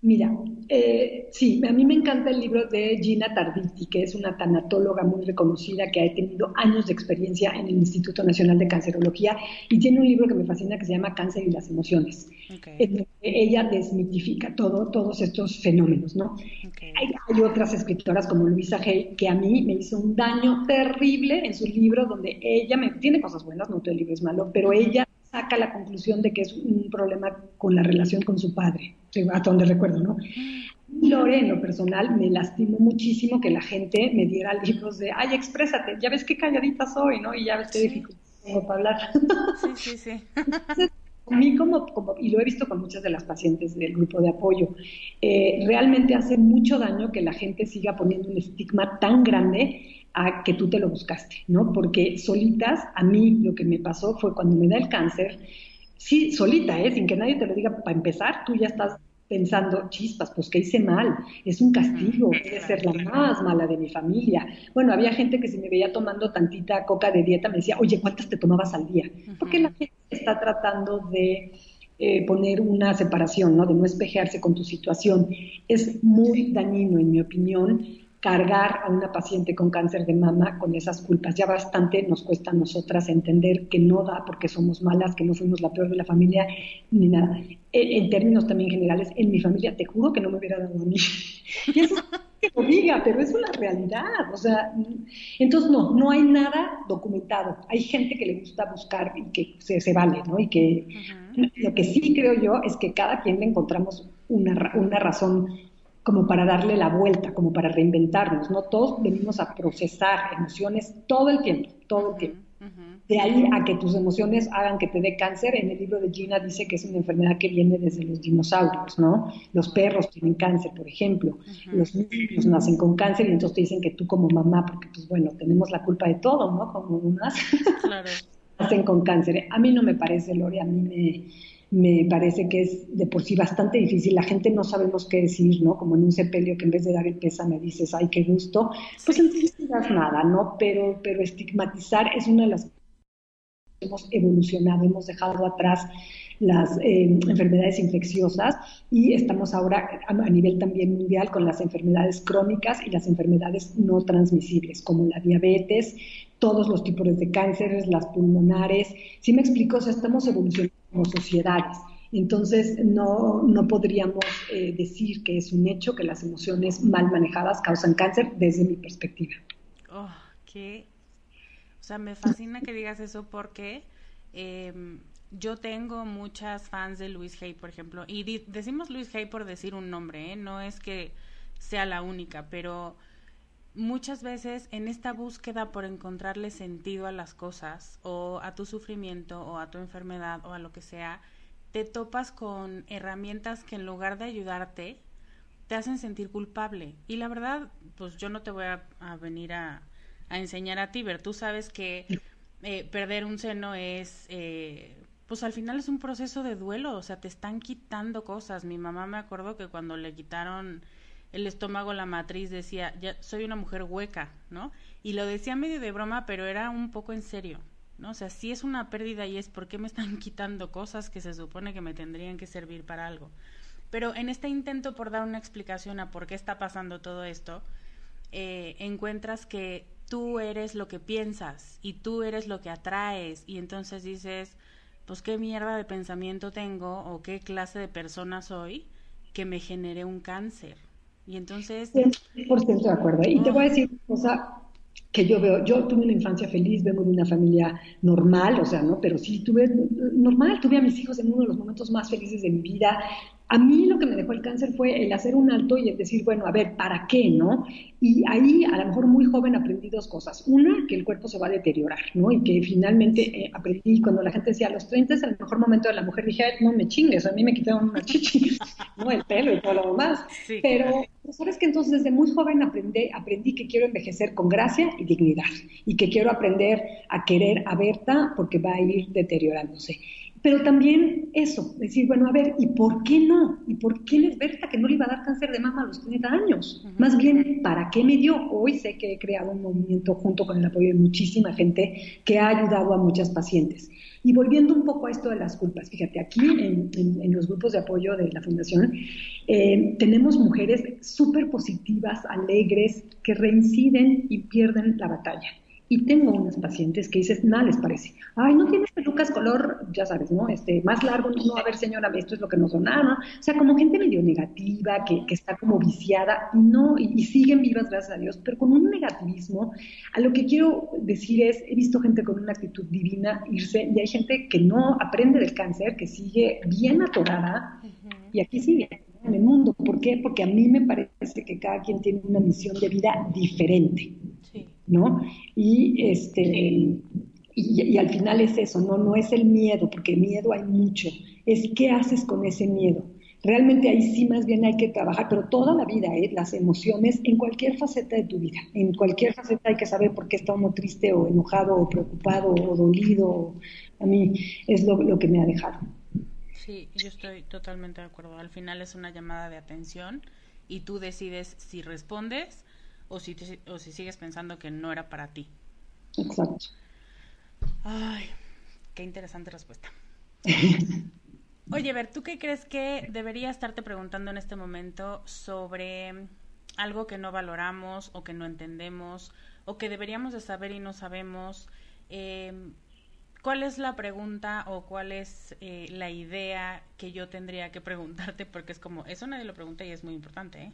Mira, eh, sí, a mí me encanta el libro de Gina Tarditi, que es una tanatóloga muy reconocida que ha tenido años de experiencia en el Instituto Nacional de Cancerología y tiene un libro que me fascina que se llama Cáncer y las emociones. ella desmitifica todo, todos estos fenómenos, ¿no? Hay, otras escritoras como Luisa Hay que a mí me hizo un daño terrible en su libro donde ella me tiene cosas buenas, no todo el libro es malo, pero ella saca la conclusión de que es un problema con la relación con su padre, hasta donde recuerdo, ¿no? Lore, en lo personal, me lastimó muchísimo que la gente me diera libros de, ay, exprésate, ya ves qué calladita soy, ¿no? Y ya ves qué difícil tengo para hablar. Sí, sí, sí. a mí como, como, y lo he visto con muchas de las pacientes del grupo de apoyo, eh, realmente hace mucho daño que la gente siga poniendo un estigma tan grande a que tú te lo buscaste, ¿no? Porque solitas, a mí lo que me pasó fue cuando me da el cáncer, sí, solita, ¿eh? Sin que nadie te lo diga para empezar, tú ya estás pensando, chispas, pues que hice mal, es un castigo, debe ser la más mala de mi familia. Bueno, había gente que si me veía tomando tantita coca de dieta me decía, oye, ¿cuántas te tomabas al día? Porque la gente está tratando de eh, poner una separación, ¿no? De no espejearse con tu situación. Es muy dañino, en mi opinión, cargar a una paciente con cáncer de mama con esas culpas. Ya bastante nos cuesta a nosotras entender que no da porque somos malas, que no fuimos la peor de la familia, ni nada. En, términos también generales, en mi familia te juro que no me hubiera dado a mí. Y eso que lo diga, pero es una realidad. O sea, entonces no, no hay nada documentado. Hay gente que le gusta buscar y que se, vale, ¿no? Y que lo que sí creo yo es que cada quien le encontramos una, una razón como para darle la vuelta, como para reinventarnos, ¿no? Todos venimos a procesar emociones todo el tiempo, todo el tiempo. De ahí a que tus emociones hagan que te dé cáncer, en el libro de Gina dice que es una enfermedad que viene desde los dinosaurios, ¿no? Los perros tienen cáncer, por ejemplo, los niños nacen con cáncer y entonces te dicen que tú como mamá, porque pues bueno, tenemos la culpa de todo, ¿no? Como unas claro. nacen con cáncer. A mí no me parece, Lore, a mí me me parece que es de por sí bastante difícil. La gente no sabemos qué decir, ¿no? Como en un sepelio que en vez de dar el pésame dices, ay, qué gusto, pues entonces no das nada, ¿no? Pero, pero estigmatizar es una de las hemos evolucionado, hemos dejado atrás las eh, enfermedades infecciosas y estamos ahora a, nivel también mundial con las enfermedades crónicas y las enfermedades no transmisibles, como la diabetes, todos los tipos de cánceres, las pulmonares. ¿Sí me explico? O sea, estamos evolucionando como sociedades. Entonces, no, no podríamos eh, decir que es un hecho que las emociones mal manejadas causan cáncer desde mi perspectiva. Oh, qué... O sea, me fascina que digas eso porque em, yo tengo muchas fans de Luis Hay, por ejemplo, y decimos Luis Hay por decir un nombre, ¿eh? no es que sea la única, pero muchas veces en esta búsqueda por encontrarle sentido a las cosas o a tu sufrimiento o a tu enfermedad o a lo que sea, te topas con herramientas que en lugar de ayudarte, te hacen sentir culpable. Y la verdad, pues yo no te voy a, venir a, enseñar a ti, ver, tú sabes que eh, perder un seno es, eh, pues al final es un proceso de duelo, o sea, te están quitando cosas. Mi mamá me acuerdo que cuando le quitaron el estómago, la matriz, decía, ya soy una mujer hueca, ¿no? Y lo decía medio de broma, pero era un poco en serio, ¿no? O sea, si es una pérdida y es por qué me están quitando cosas que se supone que me tendrían que servir para algo. Pero en este intento por dar una explicación a por qué está pasando todo esto, eh, encuentras que tú eres lo que piensas y tú eres lo que atraes y entonces dices, pues qué mierda de pensamiento tengo o qué clase de persona soy que me genere un cáncer. Y entonces... 100% de acuerdo. Y te voy a decir una cosa que yo veo, yo tuve una infancia feliz, vengo de una familia normal, o sea, ¿no? Pero sí tuve, normal, tuve a mis hijos en uno de los momentos más felices de mi vida, a mí lo que me dejó el cáncer fue el hacer un alto y el decir, bueno, a ver, ¿para qué, no? Y ahí, a lo mejor muy joven, aprendí dos cosas. Una, que el cuerpo se va a deteriorar, ¿no? Y que finalmente eh, aprendí, cuando la gente decía, a los 30 es el mejor momento de la mujer, dije, no me chingues, a mí me quitaron una chichi, ¿no? El pelo y todo lo demás. Pero, ¿sabes que Entonces, desde muy joven aprendí, aprendí que quiero envejecer con gracia y dignidad. Y que quiero aprender a querer a Berta porque va a ir deteriorándose. Pero también eso, decir, bueno, a ver, ¿y por qué no? ¿Y por qué les Berta que no le iba a dar cáncer de mama a los 30 años? Más bien, ¿para qué me dio? Hoy sé que he creado un movimiento junto con el apoyo de muchísima gente que ha ayudado a muchas pacientes. Y volviendo un poco a esto de las culpas, fíjate, aquí en, los grupos de apoyo de la Fundación eh, tenemos mujeres súper positivas, alegres, que reinciden y pierden la batalla. Y tengo unas pacientes que dices, nada les parece. Ay, no tienes pelucas color, ya sabes, ¿no? Este, más largo, no, a ver, señora, esto es lo que nos sonaba, ¿no? O sea, como gente medio negativa, que, que está como viciada, y no, y, siguen vivas, gracias a Dios, pero con un negativismo. A lo que quiero decir es, he visto gente con una actitud divina irse, y hay gente que no aprende del cáncer, que sigue bien atorada, y aquí sigue en el mundo. ¿Por qué? Porque a mí me parece que cada quien tiene una misión de vida diferente. ¿No? Y este y, al final es eso, ¿no? No es el miedo, porque miedo hay mucho, es qué haces con ese miedo. Realmente ahí sí más bien hay que trabajar, pero toda la vida, ¿eh? las emociones en cualquier faceta de tu vida, en cualquier faceta hay que saber por qué está uno triste o enojado o preocupado o dolido. A mí es lo, lo que me ha dejado. Sí, yo estoy totalmente de acuerdo. Al final es una llamada de atención y tú decides si respondes o si, o si sigues pensando que no era para ti. Exacto. Ay, qué interesante respuesta. Oye, Ver, ¿tú qué crees que debería estarte preguntando en este momento sobre algo que no valoramos o que no entendemos o que deberíamos de saber y no sabemos? Eh, ¿Cuál es la pregunta o cuál es eh, la idea que yo tendría que preguntarte? Porque es como, eso nadie lo pregunta y es muy importante, ¿eh?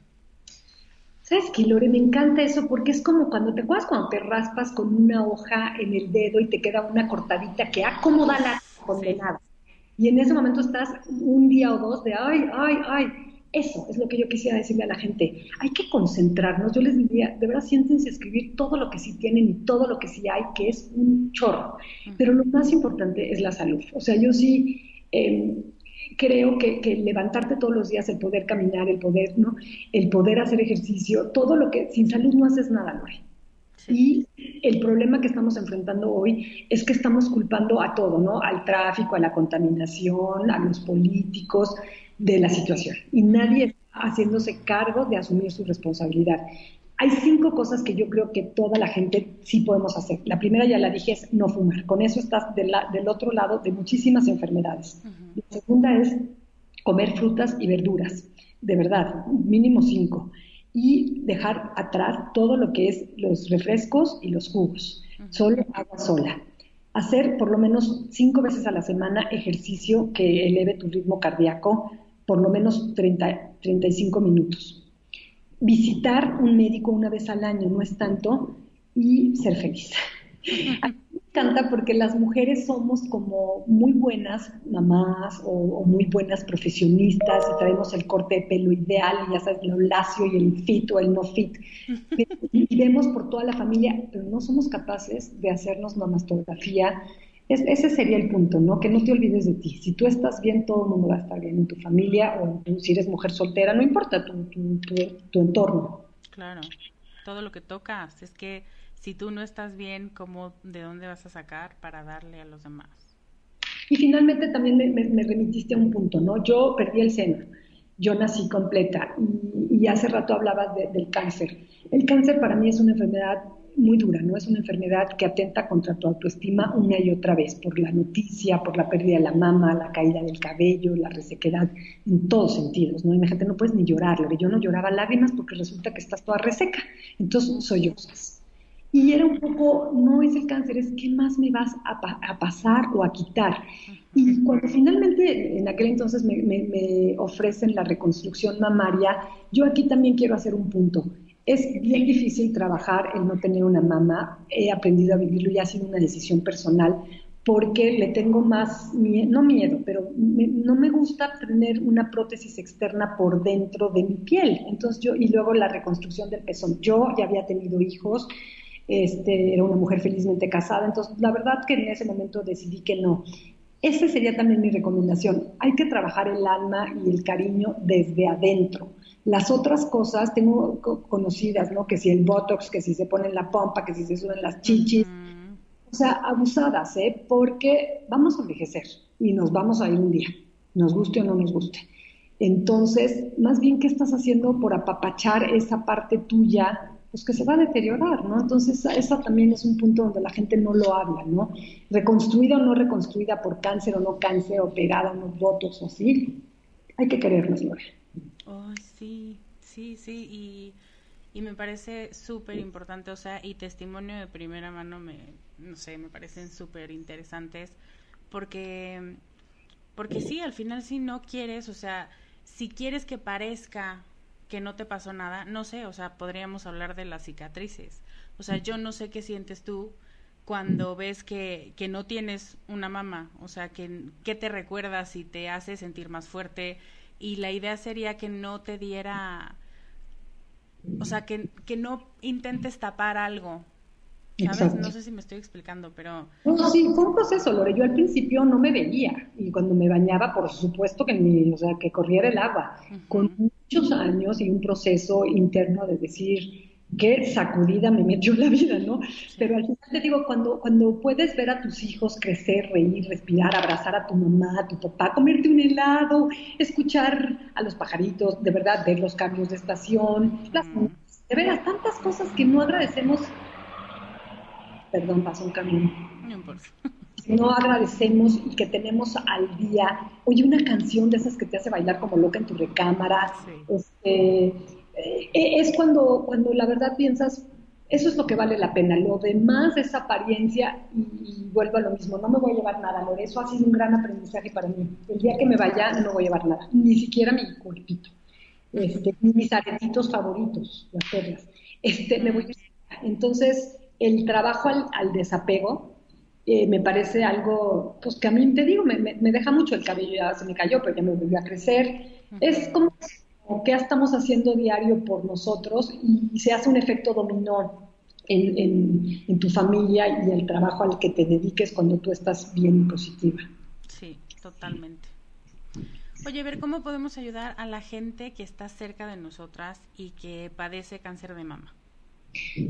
¿Sabes qué, Lore? Me encanta eso porque es como cuando te acuerdas cuando te raspas con una hoja en el dedo y te queda una cortadita que acomoda la condenada. Y en ese momento estás un día o dos de ay, ay, ay. Eso es lo que yo quisiera decirle a la gente. Hay que concentrarnos. Yo les diría, de verdad, siéntense a escribir todo lo que sí tienen y todo lo que sí hay, que es un chorro. Pero lo más importante es la salud. O sea, yo sí. Eh, creo que, levantarte todos los días, el poder caminar, el poder, ¿no? El poder hacer ejercicio, todo lo que sin salud no haces nada, Lore. Y el problema que estamos enfrentando hoy es que estamos culpando a todo, ¿no? Al tráfico, a la contaminación, a los políticos de la situación. Y nadie está haciéndose cargo de asumir su responsabilidad. Hay cinco cosas que yo creo que toda la gente sí podemos hacer. La primera, ya la dije, es no fumar. Con eso estás del otro lado de muchísimas enfermedades. La segunda es comer frutas y verduras, de verdad, mínimo cinco. Y dejar atrás todo lo que es los refrescos y los jugos, solo agua sola. Hacer por lo menos cinco veces a la semana ejercicio que eleve tu ritmo cardíaco, por lo menos 30, 35 minutos visitar un médico una vez al año no es tanto y ser feliz. encanta porque las mujeres somos como muy buenas mamás o, muy buenas profesionistas y traemos el corte de pelo ideal y ya sabes, lo lacio y el fit o el no fit. y vemos por toda la familia, pero no somos capaces de hacernos mamastografía. Ese sería el punto, ¿no? Que no te olvides de ti. Si tú estás bien, todo el mundo va a estar bien en tu familia o si eres mujer soltera, no importa tu, tu, tu entorno. Claro, todo lo que tocas. Es que si tú no estás bien, ¿cómo, ¿de dónde vas a sacar para darle a los demás? Y finalmente también me, remitiste a un punto, ¿no? Yo perdí el seno, yo nací completa y, hace rato hablabas del cáncer. El cáncer para mí es una enfermedad muy dura, ¿no? Es una enfermedad que atenta contra tu autoestima una y otra vez, por la noticia, por la pérdida de la mama, la caída del cabello, la resequedad, en todos sentidos, ¿no? Imagínate, no puedes ni llorar, yo no lloraba lágrimas porque resulta que estás toda reseca, entonces sollozas. Y era un poco, no es el cáncer, es qué más me vas a, pasar o a quitar. Y cuando finalmente en aquel entonces me, ofrecen la reconstrucción mamaria, yo aquí también quiero hacer un punto. Es bien difícil trabajar el no tener una mamá, he aprendido a vivirlo y ha sido una decisión personal porque le tengo más, miedo, no miedo, pero no me gusta tener una prótesis externa por dentro de mi piel. Entonces yo, y luego la reconstrucción del pezón. Yo ya había tenido hijos, este, era una mujer felizmente casada, entonces la verdad que en ese momento decidí que no. Esa sería también mi recomendación. Hay que trabajar el alma y el cariño desde adentro. Las otras cosas, tengo conocidas, ¿no? Que si el botox, que si se pone la pompa, que si se suben las chichis. O sea, abusadas, ¿eh? Porque vamos a envejecer y nos vamos a ir un día, nos guste o no nos guste. Entonces, más bien, ¿qué estás haciendo por apapachar esa parte tuya pues que se va a deteriorar, ¿no? Entonces, eso también es un punto donde la gente no lo habla, ¿no? Reconstruida o no reconstruida por cáncer o no cáncer, o pegada a unos votos o así, hay que querernos, Lore. Ay, sí, sí, sí, y, y me parece súper importante, o sea, y testimonio de primera mano, me, no sé, me parecen súper interesantes, porque, porque sí, al final si no quieres, o sea, si quieres que parezca que no te pasó nada, no sé, o sea, podríamos hablar de las cicatrices. O sea, yo no sé qué sientes tú cuando ves que, que no tienes una mamá, o sea, que, que te recuerdas y te hace sentir más fuerte. Y la idea sería que no te diera, o sea, que, que no intentes tapar algo, ¿Sabes? No sé si me estoy explicando, pero... No, sí, fue un proceso, Lore. Yo al principio no me veía y cuando me bañaba, por supuesto que, ni, o sea, que corriera el agua. Con muchos años y un proceso interno de decir qué sacudida me metió la vida, ¿no? Pero al final te digo, cuando, cuando puedes ver a tus hijos crecer, reír, respirar, abrazar a tu mamá, a tu papá, comerte un helado, escuchar a los pajaritos, de verdad, ver los cambios de estación, las, de veras, tantas cosas que no agradecemos. Perdón, pasó un camión. No agradecemos y que tenemos al día, oye, una canción de esas que te hace bailar como loca en tu recámara, este, eh, es cuando, cuando la verdad piensas, eso es lo que vale la pena. Lo demás es apariencia y, vuelvo a lo mismo. No me voy a llevar nada, Lore. Eso ha sido un gran aprendizaje para mí. El día que me vaya no voy a llevar nada, ni siquiera mi cuerpito, este, ni mis aretitos favoritos, las perlas. Este, me voy a... Entonces, el trabajo al, desapego eh, me parece algo, pues que a mí te digo, me, deja mucho el cabello, ya se me cayó, pero ya me volvió a crecer. Es como, que estamos haciendo diario por nosotros y, se hace un efecto dominó en, tu familia y el trabajo al que te dediques cuando tú estás bien y positiva. Sí, totalmente. Oye, ver, ¿cómo podemos ayudar a la gente que está cerca de nosotras y que padece cáncer de mama?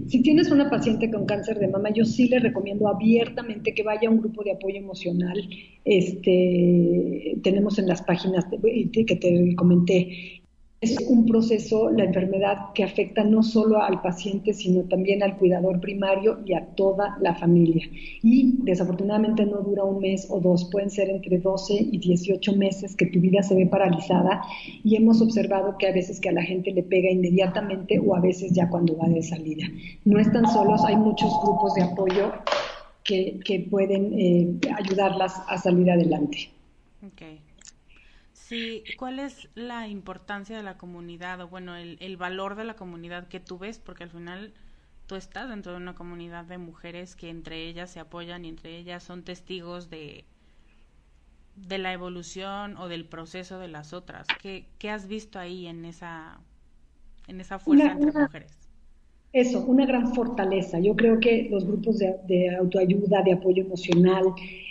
Si tienes una paciente con cáncer de mama, yo sí le recomiendo abiertamente que vaya a un grupo de apoyo emocional. Este, tenemos en las páginas que te comenté es un proceso, la enfermedad que afecta no solo al paciente, sino también al cuidador primario y a toda la familia. Y desafortunadamente no dura un mes o dos, pueden ser entre 12 y 18 meses que tu vida se ve paralizada y hemos observado que a veces que a la gente le pega inmediatamente o a veces ya cuando va de salida. No están solos, hay muchos grupos de apoyo que, pueden eh, ayudarlas a salir adelante. Okay. Sí, ¿cuál es la importancia de la comunidad o bueno, el, valor de la comunidad que tú ves? Porque al final tú estás dentro de una comunidad de mujeres que entre ellas se apoyan y entre ellas son testigos de, de la evolución o del proceso de las otras. ¿Qué, qué has visto ahí en esa, en esa fuerza entre mujeres? Eso, una gran fortaleza. Yo creo que los grupos de, autoayuda, de apoyo emocional,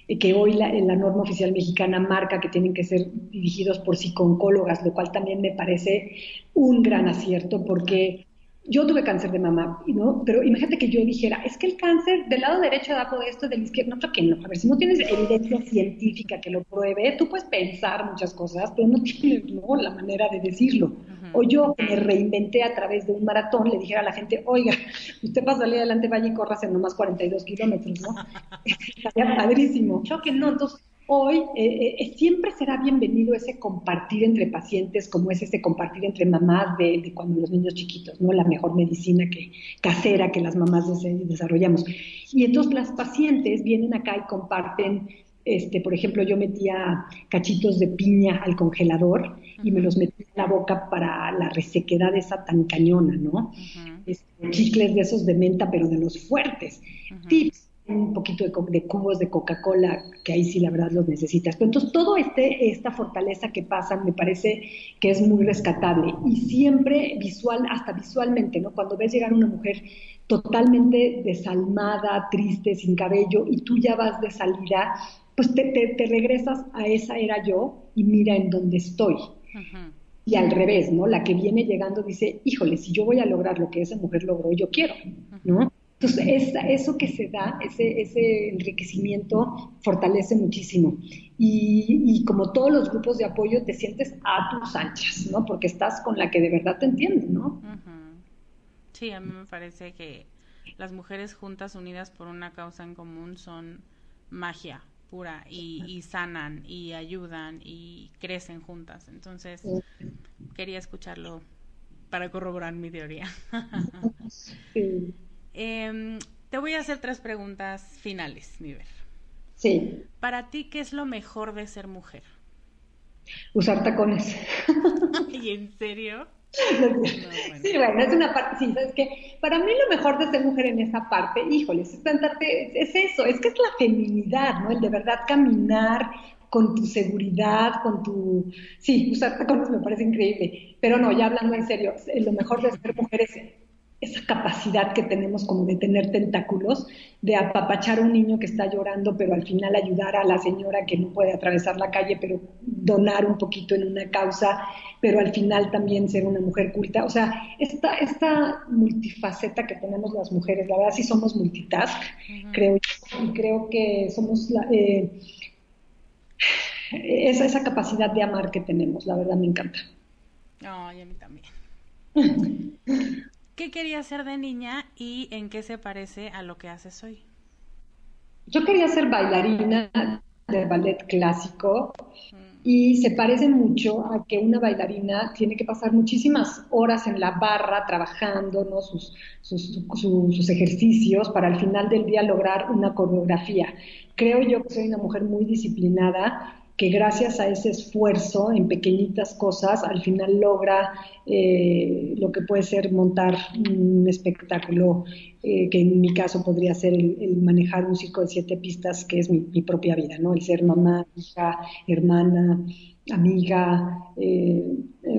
eh, que hoy la, la, norma oficial mexicana marca que tienen que ser dirigidos por psicooncólogas, lo cual también me parece un gran acierto porque yo tuve cáncer de mamá, ¿no? Pero imagínate que yo dijera, es que el cáncer del lado derecho da por esto, del izquierdo, no, creo que no. A ver, si no tienes evidencia científica que lo pruebe, tú puedes pensar muchas cosas, pero no tienes ¿no? la manera de decirlo. O yo me reinventé a través de un maratón, le dijera a la gente, oiga, usted para salir adelante vaya y corra en nomás 42 kilómetros, ¿no? Estaría padrísimo. Yo que no, entonces Hoy eh, eh, siempre será bienvenido ese compartir entre pacientes, como es ese compartir entre mamás de, cuando los niños chiquitos, ¿no? La mejor medicina que, casera que las mamás desarrollamos. Y entonces las pacientes vienen acá y comparten, este, por ejemplo, yo metía cachitos de piña al congelador y me los metía en la boca para la resequedad esa tan cañona, ¿no? Este, chicles de esos de menta, pero de los fuertes. Tips un poquito de, cubos de Coca-Cola, que ahí sí la verdad los necesitas. Pero entonces todo este, esta fortaleza que pasa me parece que es muy rescatable y siempre visual, hasta visualmente, ¿no? Cuando ves llegar una mujer totalmente desalmada, triste, sin cabello y tú ya vas de salida, pues te, te, regresas a esa era yo y mira en dónde estoy. Y al revés, ¿no? La que viene llegando dice, híjole, si yo voy a lograr lo que esa mujer logró, yo quiero, ¿no? Entonces, eso que se da, ese, ese enriquecimiento, fortalece muchísimo. Y, como todos los grupos de apoyo, te sientes a tus anchas, ¿no? Porque estás con la que de verdad te entiende, ¿no? Sí, a mí me parece que las mujeres juntas, unidas por una causa en común, son magia y, y sanan y ayudan y crecen juntas. Entonces, quería escucharlo para corroborar mi teoría. sí. Em, te voy a hacer tres preguntas finales, Miver. Sí. Para ti, ¿qué es lo mejor de ser mujer? Usar tacones. ¿Y en serio? Sí, bueno, es una parte, sí, sabes que para mí lo mejor de ser mujer en esa parte, híjoles, es, es eso, es que es la feminidad, ¿no? El de verdad caminar con tu seguridad, con tu... Sí, usar tacones me parece increíble, pero no, ya hablando en serio, lo mejor de ser mujer es esa capacidad que tenemos como de tener tentáculos, de apapachar a un niño que está llorando, pero al final ayudar a la señora que no puede atravesar la calle, pero donar un poquito en una causa, pero al final también ser una mujer culta. O sea, esta, esta multifaceta que tenemos las mujeres, la verdad sí somos multitask, creo, y creo que somos la, eh, esa, esa capacidad de amar que tenemos, la verdad me encanta. Ay, a mí también. ¿Qué quería ser de niña y en qué se parece a lo que haces hoy? Yo quería ser bailarina de ballet clásico mm. y se parece mucho a que una bailarina tiene que pasar muchísimas horas en la barra trabajando ¿no? sus, sus ejercicios para al final del día lograr una coreografía. Creo yo que soy una mujer muy disciplinada que gracias a ese esfuerzo en pequeñitas cosas al final logra eh, lo que puede ser montar un espectáculo, eh, que en mi caso podría ser el, manejar un circo de siete pistas, que es mi, mi, propia vida, ¿no? El ser mamá, hija, hermana, amiga eh,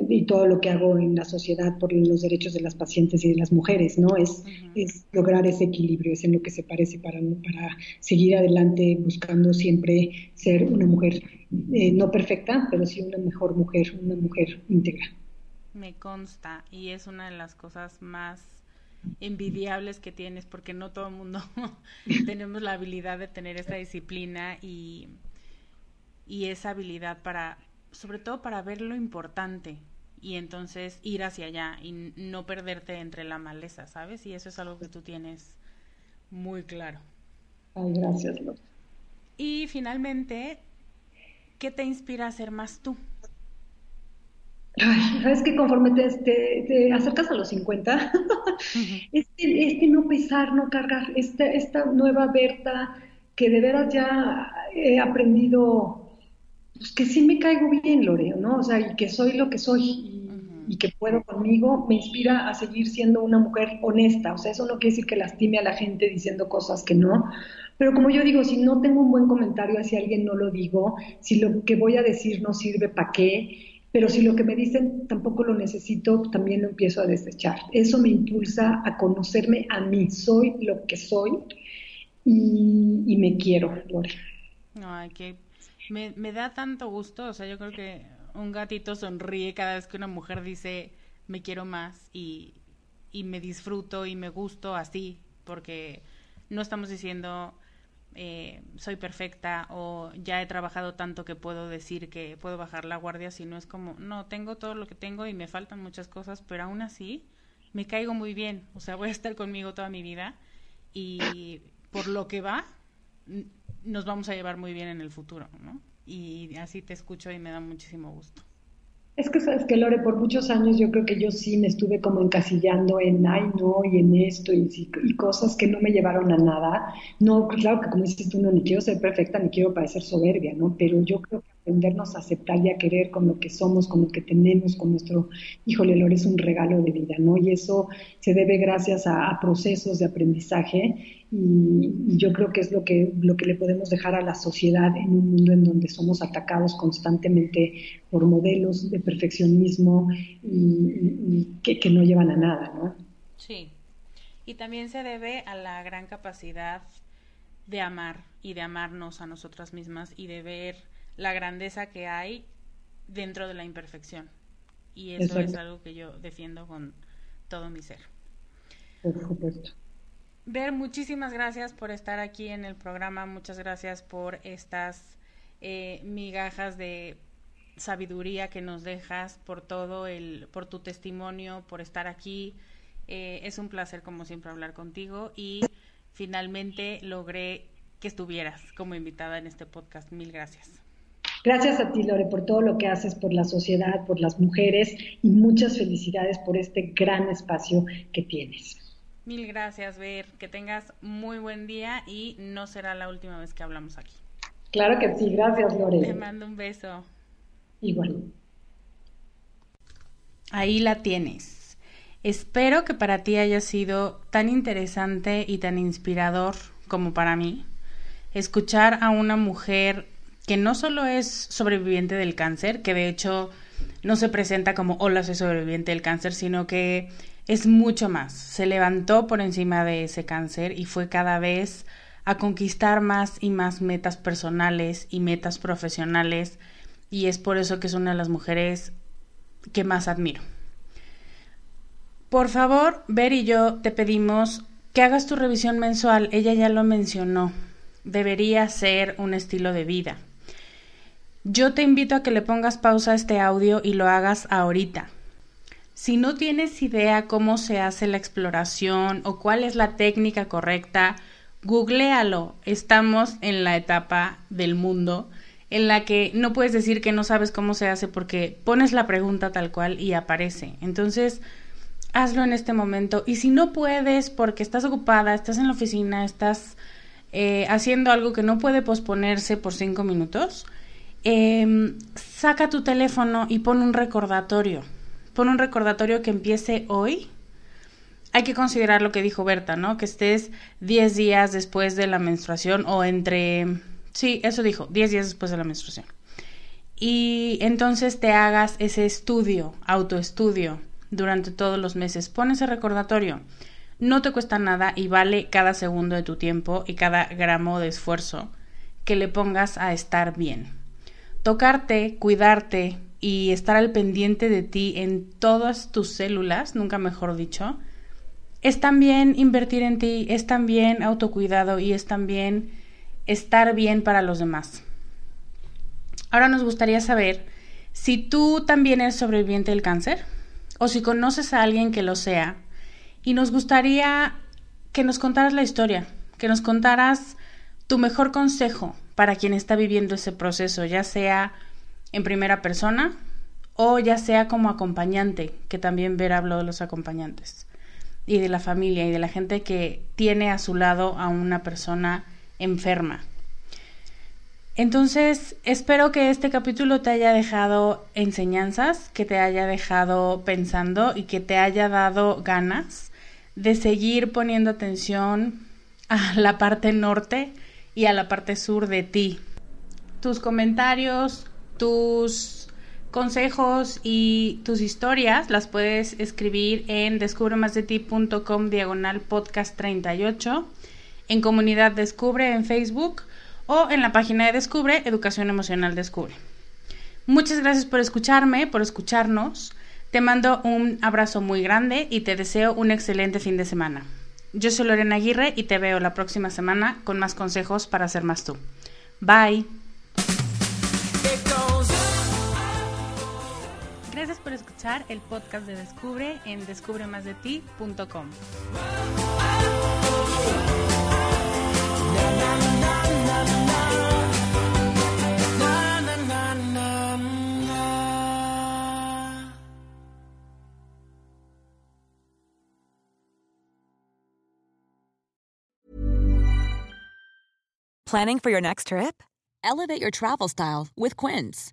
y todo lo que hago en la sociedad por los derechos de las pacientes y de las mujeres, ¿no? Es, es lograr ese equilibrio, es en lo que se parece para, para seguir adelante buscando siempre ser una mujer eh, no perfecta, pero sí una mejor mujer, una mujer íntegra. Me consta y es una de las cosas más envidiables que tienes porque no todo el mundo tenemos la habilidad de tener esa disciplina y, y esa habilidad para sobre todo para ver lo importante y entonces ir hacia allá y no perderte entre la maleza, ¿sabes? Y eso es algo que tú tienes muy claro. Ay, gracias, Y finalmente, ¿qué te inspira a ser más tú? Ay, sabes que conforme te, acercas a los 50, este, este, no pesar, no cargar, esta, esta nueva Berta que de veras ya he aprendido pues que sí me caigo bien, Loreo, ¿no? O sea, y que soy lo que soy. y que puedo conmigo, me inspira a seguir siendo una mujer honesta. O sea, eso no quiere decir que lastime a la gente diciendo cosas que no. Pero como yo digo, si no tengo un buen comentario hacia alguien, no lo digo. Si lo que voy a decir no sirve, ¿para qué? Pero si lo que me dicen tampoco lo necesito, también lo empiezo a desechar. Eso me impulsa a conocerme a mí. Soy lo que soy y, me quiero, Lore. Ay, que me, me da tanto gusto. O sea, yo creo que un gatito sonríe cada vez que una mujer dice me quiero más y, y me disfruto y me gusto así, porque no estamos diciendo eh, soy perfecta o ya he trabajado tanto que puedo decir que puedo bajar la guardia, sino es como, no, tengo todo lo que tengo y me faltan muchas cosas, pero aún así me caigo muy bien, o sea, voy a estar conmigo toda mi vida y por lo que va, nos vamos a llevar muy bien en el futuro, ¿no? y así te escucho y me da muchísimo gusto. Es que sabes que Lore, por muchos años yo creo que yo sí me estuve como encasillando en ay no y en esto y, y cosas que no me llevaron a nada. No, claro que como dices tú, no, ni quiero ser perfecta ni quiero parecer soberbia, ¿no? Pero yo creo que aprendernos a aceptar y a querer con lo que somos, con lo que tenemos, con nuestro, híjole, Lore, es un regalo de vida, ¿no? Y eso se debe gracias a procesos de aprendizaje y, yo creo que es lo que, lo que le podemos dejar a la sociedad en un mundo en donde somos atacados constantemente por modelos de perfeccionismo y, que, que, no llevan a nada, ¿no? Sí, y también se debe a la gran capacidad de amar y de amarnos a nosotras mismas y de ver la grandeza que hay dentro de la imperfección. Y eso es algo que yo defiendo con todo mi ser. Por supuesto. Ver, muchísimas gracias por estar aquí en el programa, muchas gracias por estas eh, migajas de sabiduría que nos dejas, por todo el, por tu testimonio, por estar aquí. Eh, es un placer, como siempre, hablar contigo y finalmente logré que estuvieras como invitada en este podcast. Mil gracias. Gracias a ti, Lore, por todo lo que haces por la sociedad, por las mujeres y muchas felicidades por este gran espacio que tienes. Mil gracias, Ver. Que tengas muy buen día y no será la última vez que hablamos aquí. Claro que sí, gracias, Lore. Te mando un beso. Igual. Ahí la tienes. Espero que para ti haya sido tan interesante y tan inspirador como para mí escuchar a una mujer que no solo es sobreviviente del cáncer, que de hecho no se presenta como hola soy sobreviviente del cáncer, sino que es mucho más. Se levantó por encima de ese cáncer y fue cada vez a conquistar más y más metas personales y metas profesionales y es por eso que es una de las mujeres que más admiro. Por favor, Ver y yo te pedimos que hagas tu revisión mensual. Ella ya lo mencionó. Debería ser un estilo de vida. Yo te invito a que le pongas pausa a este audio y lo hagas ahorita. Si no tienes idea cómo se hace la exploración o cuál es la técnica correcta, googlealo. Estamos en la etapa del mundo en la que no puedes decir que no sabes cómo se hace porque pones la pregunta tal cual y aparece. Entonces, hazlo en este momento. Y si no puedes porque estás ocupada, estás en la oficina, estás eh, haciendo algo que no puede posponerse por cinco minutos, em, saca tu teléfono y pon un recordatorio pon un recordatorio que empiece hoy. Hay que considerar lo que dijo Berta, ¿no? Que estés 10 días después de la menstruación o entre... Sí, eso dijo, 10 días después de la menstruación. Y entonces te hagas ese estudio, autoestudio, durante todos los meses. Pon ese recordatorio. No te cuesta nada y vale cada segundo de tu tiempo y cada gramo de esfuerzo que le pongas a estar bien. Tocarte, cuidarte, y estar al pendiente de ti en todas tus células, nunca mejor dicho, es también invertir en ti, es también autocuidado y es también estar bien para los demás. Ahora nos gustaría saber si tú también eres sobreviviente del cáncer o si conoces a alguien que lo sea y nos gustaría que nos contaras la historia, que nos contaras tu mejor consejo para quien está viviendo ese proceso, ya sea en primera persona o ya sea como acompañante, que también Vera habló de los acompañantes y de la familia y de la gente que tiene a su lado a una persona enferma. Entonces, espero que este capítulo te haya dejado enseñanzas, que te haya dejado pensando y que te haya dado ganas de seguir poniendo atención a la parte norte y a la parte sur de ti. Tus comentarios, tus consejos y tus historias las puedes escribir en descubremasdeti.com diagonal podcast 38, en comunidad Descubre en Facebook o en la página de Descubre, Educación Emocional Descubre. Muchas gracias por escucharme, por escucharnos. Te mando un abrazo muy grande y te deseo un excelente fin de semana. Yo soy Lorena Aguirre y te veo la próxima semana con más consejos para ser más tú. Bye. Escuchar el podcast de Descubre en descubremasdeti.com. Planning for your next trip? Elevate your travel style with Quince.